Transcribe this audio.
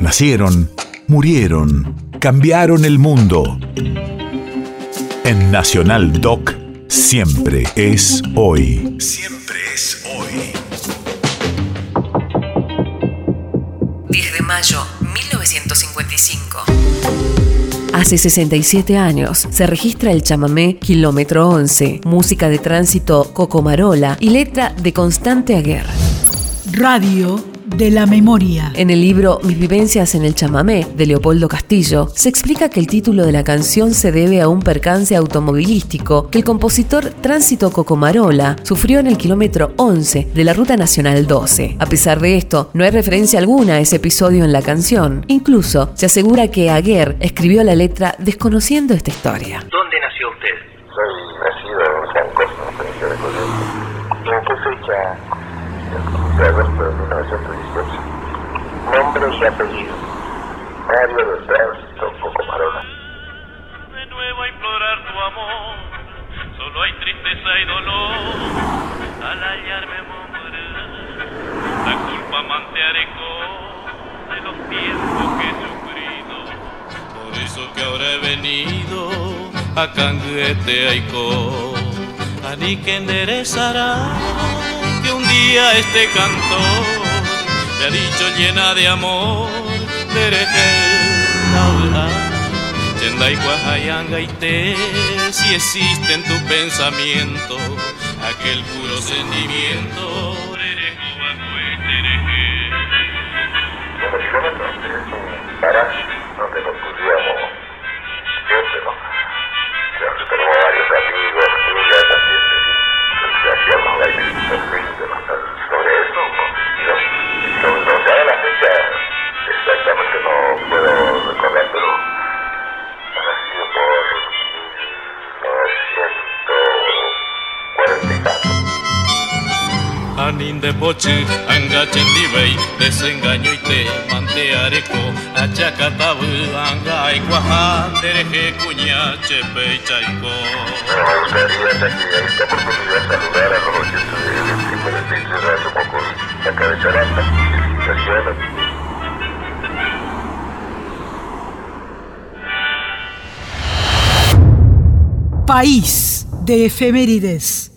Nacieron, murieron, cambiaron el mundo. En Nacional Doc, siempre es hoy. Siempre es hoy. 10 de mayo 1955. Hace 67 años se registra el chamamé Kilómetro 11, música de tránsito Cocomarola y letra de Constante Aguer. Radio de la memoria. En el libro Mis vivencias en el chamamé de Leopoldo Castillo, se explica que el título de la canción se debe a un percance automovilístico que el compositor Tránsito Cocomarola sufrió en el kilómetro 11 de la Ruta Nacional 12. A pesar de esto, no hay referencia alguna a ese episodio en la canción. Incluso se asegura que Aguer escribió la letra desconociendo esta historia. ¿Dónde nació usted? Soy nacido en San Cosme, provincia de Colombia. ¿En qué fecha? De agosto de 1918. Nombre y apellido. Mario de Tránsito Cocomarola. De nuevo a implorar tu amor, solo hay tristeza y dolor. Al hallarme morir, la culpa mantearé con de los tiempos que he sufrido. Por eso que ahora he venido a Canguete Aiko, a que enderezará que un día este cantor te ha dicho llena de amor, Chendai Guajayanga y te, si existe en tu pensamiento aquel puro sentimiento. De pochi, anga chendibei, desengaño y te achacatabu, y dereje cuña. País de efemérides.